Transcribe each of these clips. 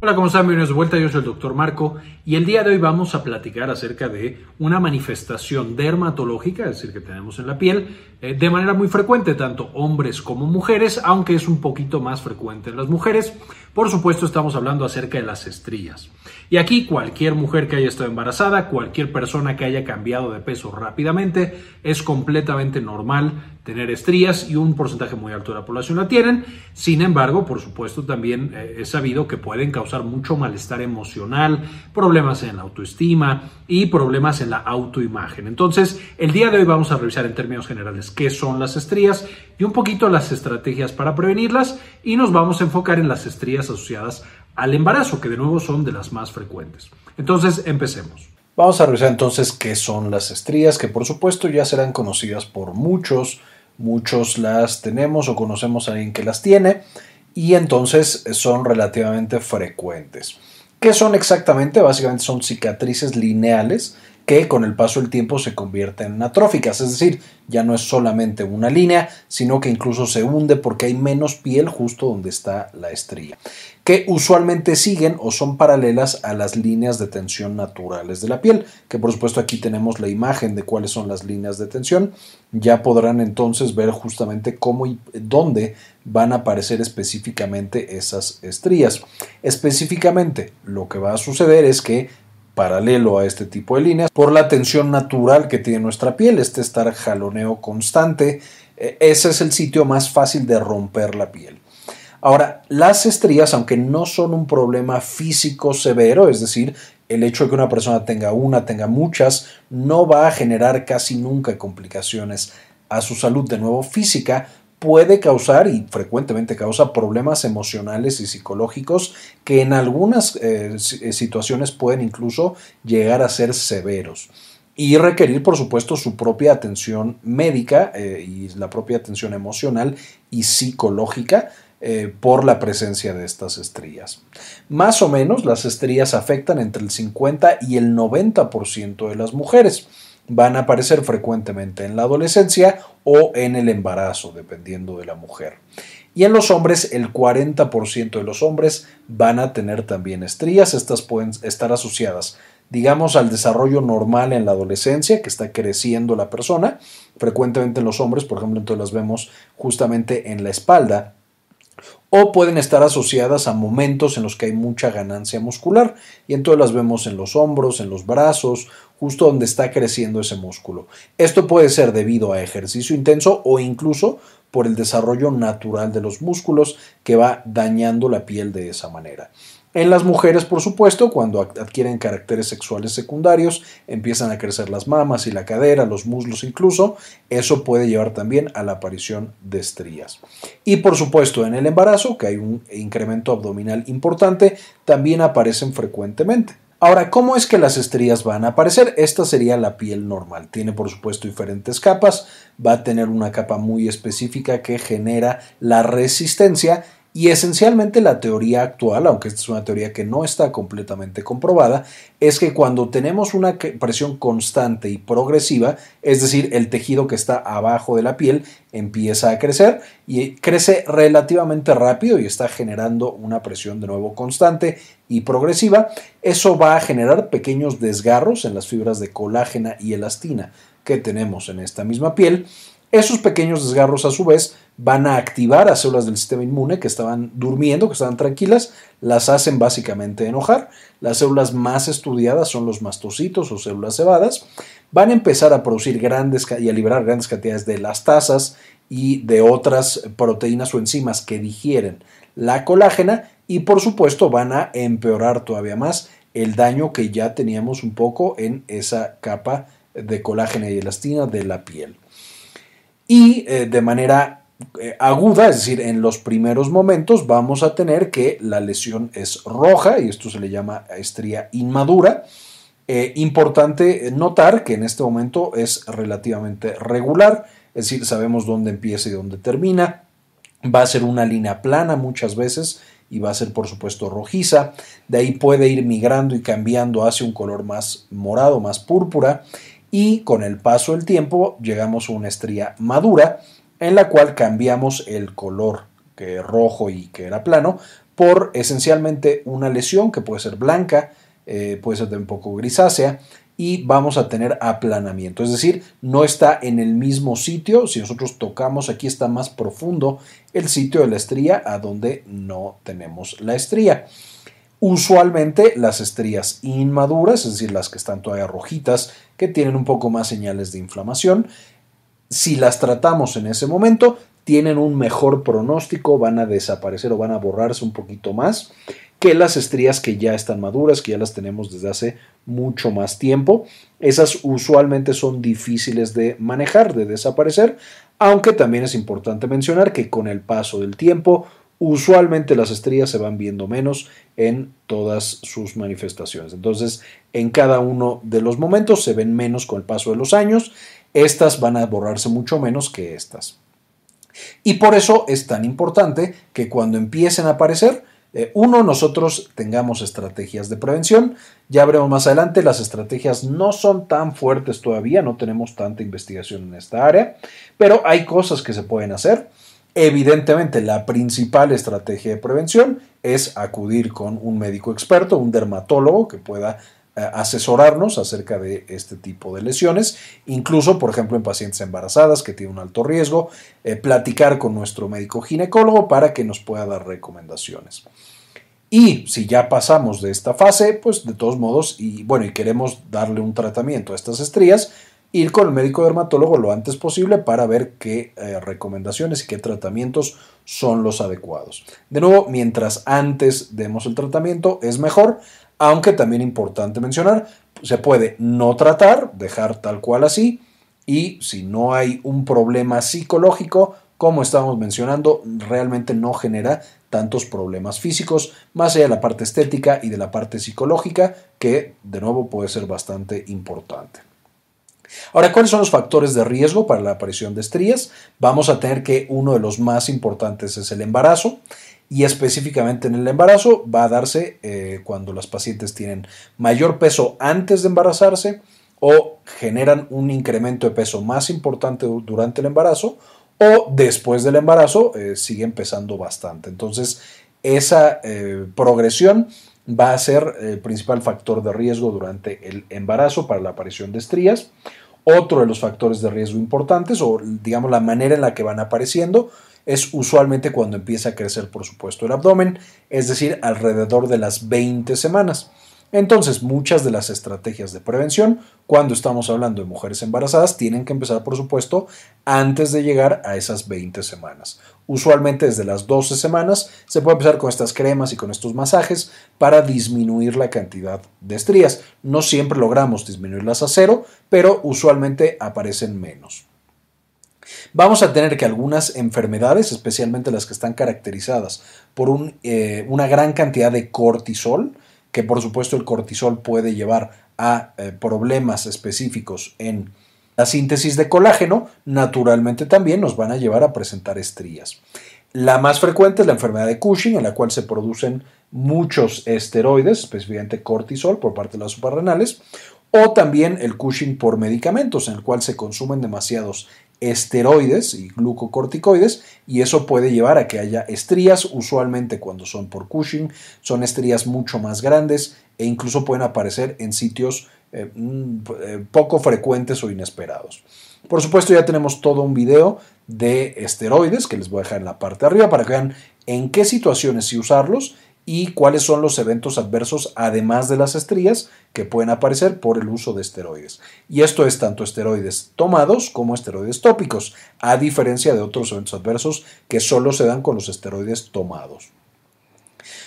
Hola, ¿cómo están? Bienvenidos de vuelta. Yo soy el doctor Marco y el día de hoy vamos a platicar acerca de una manifestación dermatológica, es decir, que tenemos en la piel eh, de manera muy frecuente, tanto hombres como mujeres, aunque es un poquito más frecuente en las mujeres. Por supuesto, estamos hablando acerca de las estrías. Y aquí cualquier mujer que haya estado embarazada, cualquier persona que haya cambiado de peso rápidamente, es completamente normal tener estrías y un porcentaje muy alto de la población la tienen. Sin embargo, por supuesto, también eh, es sabido que pueden causar mucho malestar emocional, problemas en la autoestima y problemas en la autoimagen. Entonces, el día de hoy vamos a revisar en términos generales qué son las estrías y un poquito las estrategias para prevenirlas y nos vamos a enfocar en las estrías asociadas al embarazo, que de nuevo son de las más frecuentes. Entonces, empecemos. Vamos a revisar entonces qué son las estrías, que por supuesto ya serán conocidas por muchos, muchos las tenemos o conocemos a alguien que las tiene y entonces son relativamente frecuentes. ¿Qué son exactamente? Básicamente son cicatrices lineales que con el paso del tiempo se convierten en atróficas, es decir, ya no es solamente una línea, sino que incluso se hunde porque hay menos piel justo donde está la estría, que usualmente siguen o son paralelas a las líneas de tensión naturales de la piel, que por supuesto aquí tenemos la imagen de cuáles son las líneas de tensión, ya podrán entonces ver justamente cómo y dónde van a aparecer específicamente esas estrías. Específicamente, lo que va a suceder es que paralelo a este tipo de líneas por la tensión natural que tiene nuestra piel, este estar jaloneo constante, eh, ese es el sitio más fácil de romper la piel. Ahora, las estrías, aunque no son un problema físico severo, es decir, el hecho de que una persona tenga una, tenga muchas, no va a generar casi nunca complicaciones a su salud de nuevo física, puede causar y frecuentemente causa problemas emocionales y psicológicos que en algunas eh, eh, situaciones pueden incluso llegar a ser severos y requerir, por supuesto, su propia atención médica eh, y la propia atención emocional y psicológica por la presencia de estas estrías. Más o menos, las estrías afectan entre el 50 y el 90% de las mujeres van a aparecer frecuentemente en la adolescencia o en el embarazo, dependiendo de la mujer. Y en los hombres, el 40% de los hombres van a tener también estrías. Estas pueden estar asociadas, digamos, al desarrollo normal en la adolescencia, que está creciendo la persona. Frecuentemente en los hombres, por ejemplo, entonces las vemos justamente en la espalda o pueden estar asociadas a momentos en los que hay mucha ganancia muscular y entonces las vemos en los hombros, en los brazos, justo donde está creciendo ese músculo. Esto puede ser debido a ejercicio intenso o incluso por el desarrollo natural de los músculos que va dañando la piel de esa manera. En las mujeres, por supuesto, cuando adquieren caracteres sexuales secundarios, empiezan a crecer las mamas y la cadera, los muslos incluso, eso puede llevar también a la aparición de estrías. Y por supuesto, en el embarazo, que hay un incremento abdominal importante, también aparecen frecuentemente. Ahora, ¿cómo es que las estrías van a aparecer? Esta sería la piel normal. Tiene, por supuesto, diferentes capas. Va a tener una capa muy específica que genera la resistencia y esencialmente la teoría actual, aunque esta es una teoría que no está completamente comprobada, es que cuando tenemos una presión constante y progresiva, es decir, el tejido que está abajo de la piel empieza a crecer y crece relativamente rápido y está generando una presión de nuevo constante y progresiva, eso va a generar pequeños desgarros en las fibras de colágena y elastina que tenemos en esta misma piel. Esos pequeños desgarros a su vez van a activar a células del sistema inmune que estaban durmiendo, que estaban tranquilas, las hacen básicamente enojar. Las células más estudiadas son los mastocitos o células cebadas. Van a empezar a producir grandes y a liberar grandes cantidades de tasas y de otras proteínas o enzimas que digieren la colágena y por supuesto van a empeorar todavía más el daño que ya teníamos un poco en esa capa de colágena y elastina de la piel y eh, de manera aguda, es decir, en los primeros momentos vamos a tener que la lesión es roja y esto se le llama estría inmadura. Eh, importante notar que en este momento es relativamente regular, es decir, sabemos dónde empieza y dónde termina. Va a ser una línea plana muchas veces y va a ser por supuesto rojiza. De ahí puede ir migrando y cambiando hacia un color más morado, más púrpura y con el paso del tiempo llegamos a una estría madura en la cual cambiamos el color que rojo y que era plano, por esencialmente una lesión que puede ser blanca, eh, puede ser un poco grisácea, y vamos a tener aplanamiento, es decir, no está en el mismo sitio, si nosotros tocamos aquí está más profundo el sitio de la estría a donde no tenemos la estría. Usualmente las estrías inmaduras, es decir, las que están todavía rojitas, que tienen un poco más señales de inflamación, si las tratamos en ese momento, tienen un mejor pronóstico, van a desaparecer o van a borrarse un poquito más que las estrías que ya están maduras, que ya las tenemos desde hace mucho más tiempo. Esas usualmente son difíciles de manejar, de desaparecer, aunque también es importante mencionar que con el paso del tiempo usualmente las estrías se van viendo menos en todas sus manifestaciones. Entonces, en cada uno de los momentos se ven menos con el paso de los años. Estas van a borrarse mucho menos que estas. Y por eso es tan importante que cuando empiecen a aparecer, eh, uno, nosotros tengamos estrategias de prevención. Ya veremos más adelante, las estrategias no son tan fuertes todavía, no tenemos tanta investigación en esta área, pero hay cosas que se pueden hacer. Evidentemente, la principal estrategia de prevención es acudir con un médico experto, un dermatólogo que pueda asesorarnos acerca de este tipo de lesiones, incluso, por ejemplo, en pacientes embarazadas que tienen un alto riesgo, eh, platicar con nuestro médico ginecólogo para que nos pueda dar recomendaciones. Y si ya pasamos de esta fase, pues de todos modos, y bueno, y queremos darle un tratamiento a estas estrías, ir con el médico dermatólogo lo antes posible para ver qué eh, recomendaciones y qué tratamientos son los adecuados. De nuevo, mientras antes demos el tratamiento es mejor, aunque también importante mencionar, se puede no tratar, dejar tal cual así, y si no hay un problema psicológico, como estamos mencionando, realmente no genera tantos problemas físicos, más allá de la parte estética y de la parte psicológica, que de nuevo puede ser bastante importante. Ahora, ¿cuáles son los factores de riesgo para la aparición de estrías? Vamos a tener que uno de los más importantes es el embarazo y específicamente en el embarazo va a darse eh, cuando las pacientes tienen mayor peso antes de embarazarse o generan un incremento de peso más importante durante el embarazo o después del embarazo eh, siguen pesando bastante. Entonces, esa eh, progresión va a ser el principal factor de riesgo durante el embarazo para la aparición de estrías. Otro de los factores de riesgo importantes, o digamos la manera en la que van apareciendo, es usualmente cuando empieza a crecer, por supuesto, el abdomen, es decir, alrededor de las 20 semanas. Entonces, muchas de las estrategias de prevención, cuando estamos hablando de mujeres embarazadas, tienen que empezar, por supuesto, antes de llegar a esas 20 semanas. Usualmente desde las 12 semanas se puede empezar con estas cremas y con estos masajes para disminuir la cantidad de estrías. No siempre logramos disminuirlas a cero, pero usualmente aparecen menos. Vamos a tener que algunas enfermedades, especialmente las que están caracterizadas por eh, una gran cantidad de cortisol, que por supuesto el cortisol puede llevar a eh, problemas específicos en la síntesis de colágeno, naturalmente también nos van a llevar a presentar estrías. La más frecuente es la enfermedad de Cushing, en la cual se producen muchos esteroides, específicamente cortisol por parte de las suprarrenales, o también el Cushing por medicamentos, en el cual se consumen demasiados esteroides y glucocorticoides y eso puede llevar a que haya estrías, usualmente cuando son por Cushing, son estrías mucho más grandes e incluso pueden aparecer en sitios eh, mm, eh, poco frecuentes o inesperados. Por supuesto ya tenemos todo un video de esteroides que les voy a dejar en la parte de arriba para que vean en qué situaciones sí usarlos y cuáles son los eventos adversos, además de las estrías, que pueden aparecer por el uso de esteroides. Y esto es tanto esteroides tomados como esteroides tópicos, a diferencia de otros eventos adversos que solo se dan con los esteroides tomados.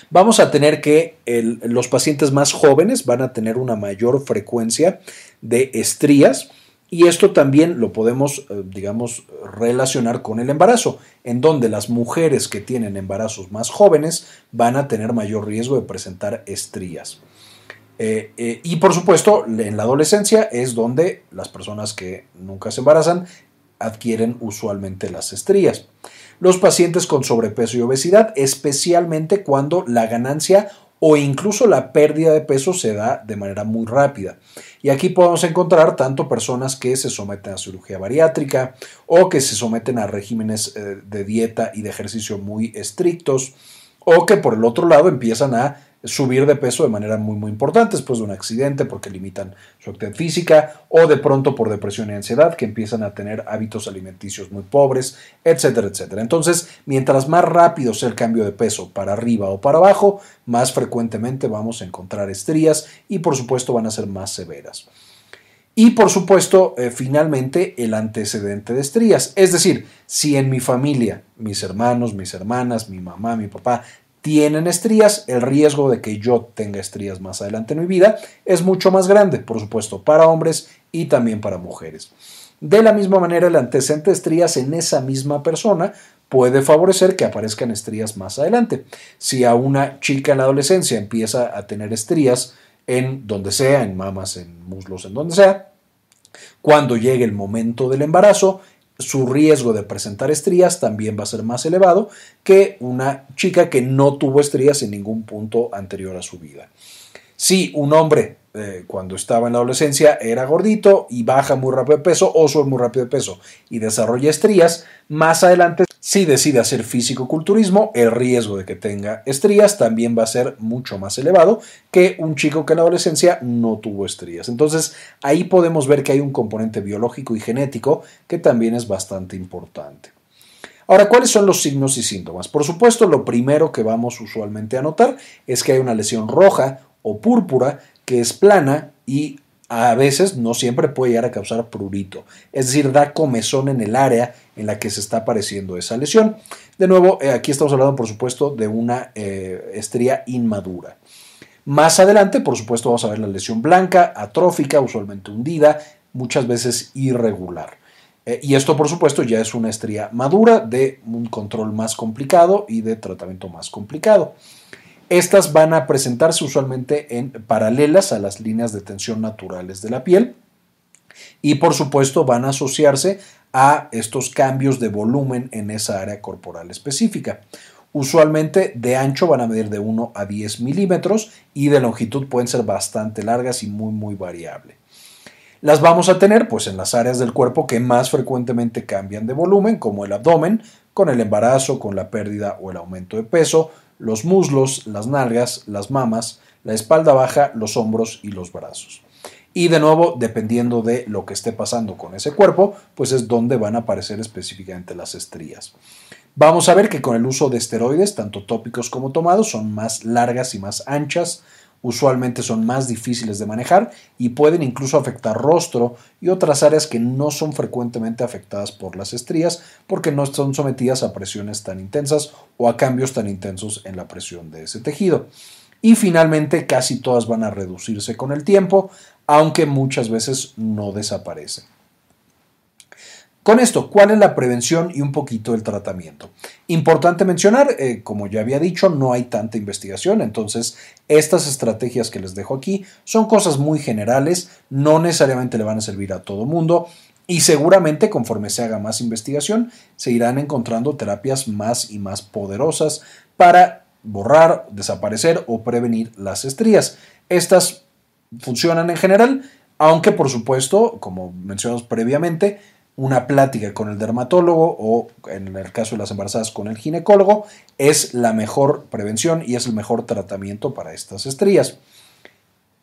Vamos a tener que los pacientes más jóvenes van a tener una mayor frecuencia de estrías y esto también lo podemos, eh, digamos, relacionar con el embarazo, en donde las mujeres que tienen embarazos más jóvenes van a tener mayor riesgo de presentar estrías. Eh, eh, y por supuesto, en la adolescencia es donde las personas que nunca se embarazan adquieren usualmente las estrías. Los pacientes con sobrepeso y obesidad, especialmente cuando la ganancia o incluso la pérdida de peso se da de manera muy rápida. Y aquí podemos encontrar tanto personas que se someten a cirugía bariátrica o que se someten a regímenes eh, de dieta y de ejercicio muy estrictos o que por el otro lado empiezan a subir de peso de manera muy muy importante después de un accidente porque limitan su actividad física o de pronto por depresión y ansiedad que empiezan a tener hábitos alimenticios muy pobres, etcétera, etcétera. Entonces, mientras más rápido sea el cambio de peso para arriba o para abajo, más frecuentemente vamos a encontrar estrías y por supuesto van a ser más severas. Y por supuesto, eh, finalmente, el antecedente de estrías. Es decir, si en mi familia, mis hermanos, mis hermanas, mi mamá, mi papá tienen estrías, el riesgo de que yo tenga estrías más adelante en mi vida es mucho más grande, por supuesto, para hombres y también para mujeres. De la misma manera, el antecedente de estrías en esa misma persona puede favorecer que aparezcan estrías más adelante. Si a una chica en la adolescencia empieza a tener estrías en donde sea, en mamas, en muslos, en donde sea, cuando llegue el momento del embarazo, su riesgo de presentar estrías también va a ser más elevado que una chica que no tuvo estrías en ningún punto anterior a su vida. Si un hombre eh, cuando estaba en la adolescencia era gordito y baja muy rápido de peso o sube muy rápido de peso y desarrolla estrías, más adelante si decide hacer físico-culturismo, el riesgo de que tenga estrías también va a ser mucho más elevado que un chico que en la adolescencia no tuvo estrías. Entonces ahí podemos ver que hay un componente biológico y genético que también es bastante importante. Ahora, ¿cuáles son los signos y síntomas? Por supuesto, lo primero que vamos usualmente a notar es que hay una lesión roja o púrpura que es plana y a veces, no siempre, puede llegar a causar prurito, es decir, da comezón en el área en la que se está apareciendo esa lesión. De nuevo, eh, aquí estamos hablando, por supuesto, de una eh, estría inmadura. Más adelante, por supuesto, vamos a ver la lesión blanca, atrófica, usualmente hundida, muchas veces irregular. Eh, y esto, por supuesto, ya es una estría madura de un control más complicado y de tratamiento más complicado. Estas van a presentarse usualmente en paralelas a las líneas de tensión naturales de la piel y por supuesto van a asociarse a estos cambios de volumen en esa área corporal específica. Usualmente de ancho van a medir de 1 a 10 milímetros y de longitud pueden ser bastante largas y muy muy variable. Las vamos a tener pues en las áreas del cuerpo que más frecuentemente cambian de volumen, como el abdomen, con el embarazo, con la pérdida o el aumento de peso, los muslos, las nalgas, las mamas, la espalda baja, los hombros y los brazos. Y de nuevo, dependiendo de lo que esté pasando con ese cuerpo, pues es donde van a aparecer específicamente las estrías. Vamos a ver que con el uso de esteroides, tanto tópicos como tomados, son más largas y más anchas, usualmente son más difíciles de manejar y pueden incluso afectar rostro y otras áreas que no son frecuentemente afectadas por las estrías porque no están sometidas a presiones tan intensas o a cambios tan intensos en la presión de ese tejido. Y finalmente casi todas van a reducirse con el tiempo, aunque muchas veces no desaparecen. Con esto, ¿cuál es la prevención y un poquito el tratamiento? Importante mencionar, eh, como ya había dicho, no hay tanta investigación, entonces estas estrategias que les dejo aquí son cosas muy generales, no necesariamente le van a servir a todo mundo y seguramente conforme se haga más investigación se irán encontrando terapias más y más poderosas para borrar, desaparecer o prevenir las estrías. Estas funcionan en general, aunque por supuesto, como mencionamos previamente, una plática con el dermatólogo o en el caso de las embarazadas con el ginecólogo es la mejor prevención y es el mejor tratamiento para estas estrías.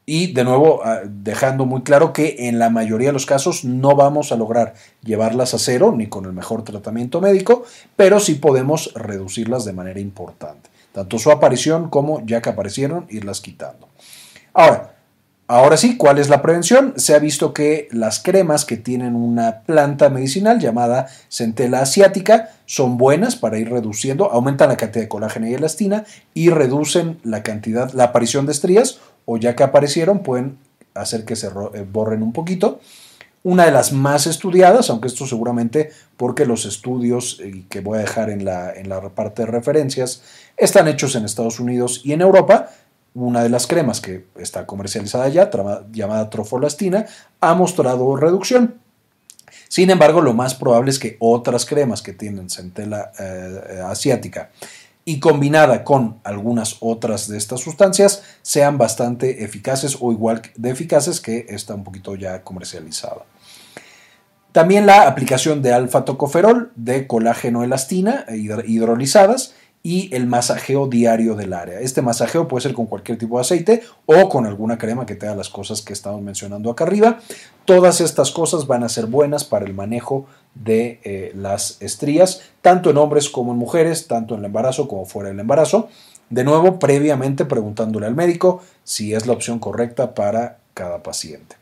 Y de nuevo, ah, dejando muy claro que en la mayoría de los casos no vamos a lograr llevarlas a cero ni con el mejor tratamiento médico, pero sí podemos reducirlas de manera importante. Tanto su aparición como ya que aparecieron, irlas quitando. Ahora, Ahora sí, ¿cuál es la prevención? Se ha visto que las cremas que tienen una planta medicinal llamada centela asiática son buenas para ir reduciendo, aumentan la cantidad de colágeno y elastina y reducen la cantidad, la aparición de estrías o ya que aparecieron pueden hacer que se eh, borren un poquito. Una de las más estudiadas, aunque esto seguramente porque los estudios eh, que voy a dejar en la, en la parte de referencias están hechos en Estados Unidos y en Europa, una de las cremas que está comercializada ya, llamada trofolastina, ha mostrado reducción. Sin embargo, lo más probable es que otras cremas que tienen centela eh, asiática y combinada con algunas otras de estas sustancias sean bastante eficaces o igual de eficaces que esta un poquito ya comercializada. También la aplicación de alfa-tocoferol, de colágeno elastina hidrolizadas y el masajeo diario del área. Este masajeo puede ser con cualquier tipo de aceite o con alguna crema que te haga las cosas que estamos mencionando acá arriba. Todas estas cosas van a ser buenas para el manejo de eh, las estrías, tanto en hombres como en mujeres, tanto en el embarazo como fuera del embarazo. De nuevo, previamente preguntándole al médico si es la opción correcta para cada paciente.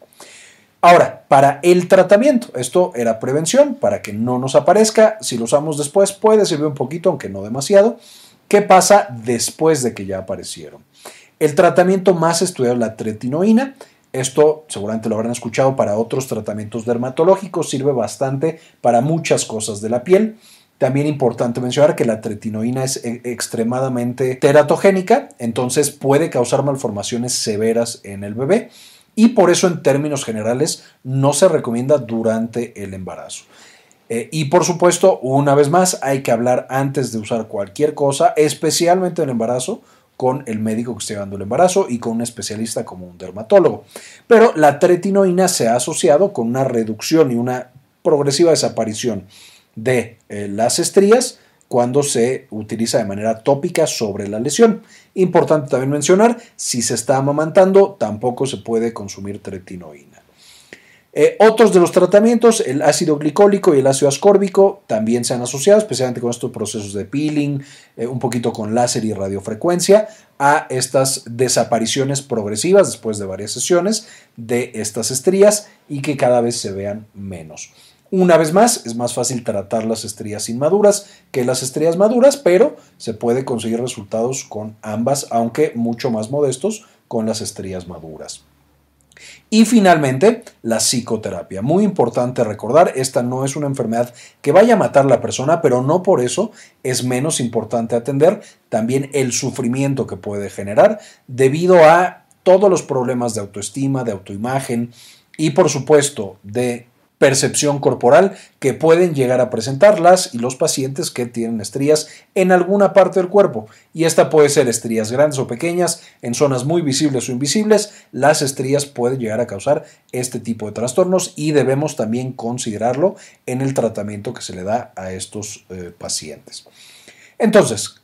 Ahora, para el tratamiento, esto era prevención, para que no nos aparezca, si lo usamos después puede servir un poquito, aunque no demasiado. ¿Qué pasa después de que ya aparecieron? El tratamiento más estudiado es la tretinoína. Esto seguramente lo habrán escuchado para otros tratamientos dermatológicos, sirve bastante para muchas cosas de la piel. También importante mencionar que la tretinoína es e-, extremadamente teratogénica, entonces puede causar malformaciones severas en el bebé y por eso en términos generales no se recomienda durante el embarazo. Eh, y por supuesto, una vez más, hay que hablar antes de usar cualquier cosa, especialmente en el embarazo, con el médico que esté llevando el embarazo y con un especialista como un dermatólogo. Pero la tretinoína se ha asociado con una reducción y una progresiva desaparición de eh, las estrías cuando se utiliza de manera tópica sobre la lesión. Importante también mencionar, si se está amamantando, tampoco se puede consumir tretinoína. Eh, otros de los tratamientos, el ácido glicólico y el ácido ascórbico, también se han asociado, especialmente con estos procesos de peeling, eh, un poquito con láser y radiofrecuencia, a estas desapariciones progresivas después de varias sesiones de estas estrías y que cada vez se vean menos. Una vez más, es más fácil tratar las estrías inmaduras que las estrías maduras, pero se puede conseguir resultados con ambas, aunque mucho más modestos con las estrías maduras. Y finalmente, la psicoterapia. Muy importante recordar, esta no es una enfermedad que vaya a matar a la persona, pero no por eso es menos importante atender también el sufrimiento que puede generar debido a todos los problemas de autoestima, de autoimagen y por supuesto de percepción corporal que pueden llegar a presentar las y los pacientes que tienen estrías en alguna parte del cuerpo. Y esta puede ser estrías grandes o pequeñas, en zonas muy visibles o invisibles. Las estrías pueden llegar a causar este tipo de trastornos y debemos también considerarlo en el tratamiento que se le da a estos eh, pacientes. Entonces,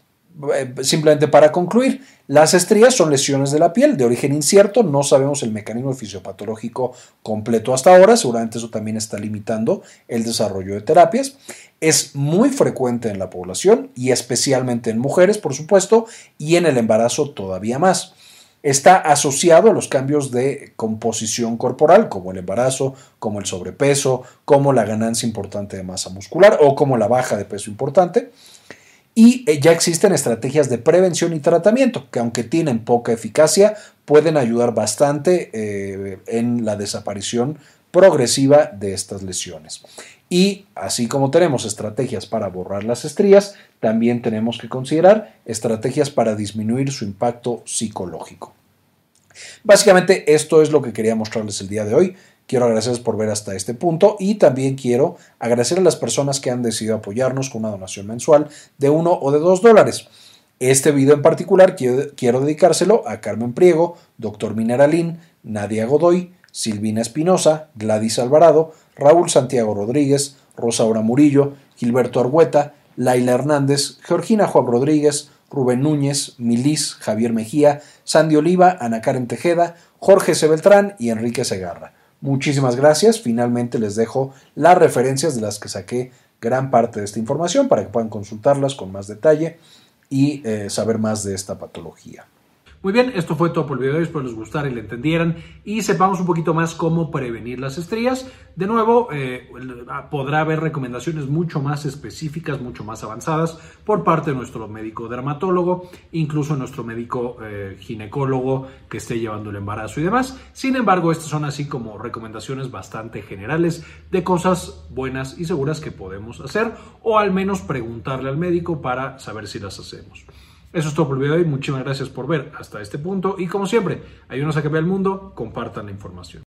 eh, simplemente para concluir, las estrías son lesiones de la piel de origen incierto, no sabemos el mecanismo fisiopatológico completo hasta ahora, seguramente eso también está limitando el desarrollo de terapias. Es muy frecuente en la población y especialmente en mujeres, por supuesto, y en el embarazo todavía más. Está asociado a los cambios de composición corporal, como el embarazo, como el sobrepeso, como la ganancia importante de masa muscular o como la baja de peso importante y eh, ya existen estrategias de prevención y tratamiento que aunque tienen poca eficacia pueden ayudar bastante eh, en la desaparición progresiva de estas lesiones. Y así como tenemos estrategias para borrar las estrías, también tenemos que considerar estrategias para disminuir su impacto psicológico. Básicamente esto es lo que quería mostrarles el día de hoy. Quiero agradecerles por ver hasta este punto y también quiero agradecer a las personas que han decidido apoyarnos con una donación mensual de uno o de dos dólares. Este video en particular quiero, dedicárselo a Carmen Priego, Dr. Mineralín, Nadia Godoy, Silvina Espinosa, Gladys Alvarado, Raúl Santiago Rodríguez, Rosaura Murillo, Gilberto Argueta, Laila Hernández, Georgina Juan Rodríguez, Rubén Núñez, Milis, Javier Mejía, Sandy Oliva, Ana Karen Tejeda, Jorge C. Beltrán y Enrique Segarra. Muchísimas gracias. Finalmente les dejo las referencias de las que saqué gran parte de esta información para que puedan consultarlas con más detalle y eh, saber más de esta patología. Muy bien, esto fue todo por el video espero les gustara y le entendieran y sepamos un poquito más cómo prevenir las estrías. De nuevo, eh, podrá haber recomendaciones mucho más específicas, mucho más avanzadas por parte de nuestro médico dermatólogo, incluso nuestro médico eh, ginecólogo que esté llevando el embarazo y demás. Sin embargo, estas son así como recomendaciones bastante generales de cosas buenas y seguras que podemos hacer o al menos preguntarle al médico para saber si las hacemos. Eso es todo por el video de hoy. Muchísimas gracias por ver hasta este punto. Y como siempre, ayúdenos a cambiar el mundo, compartan la información.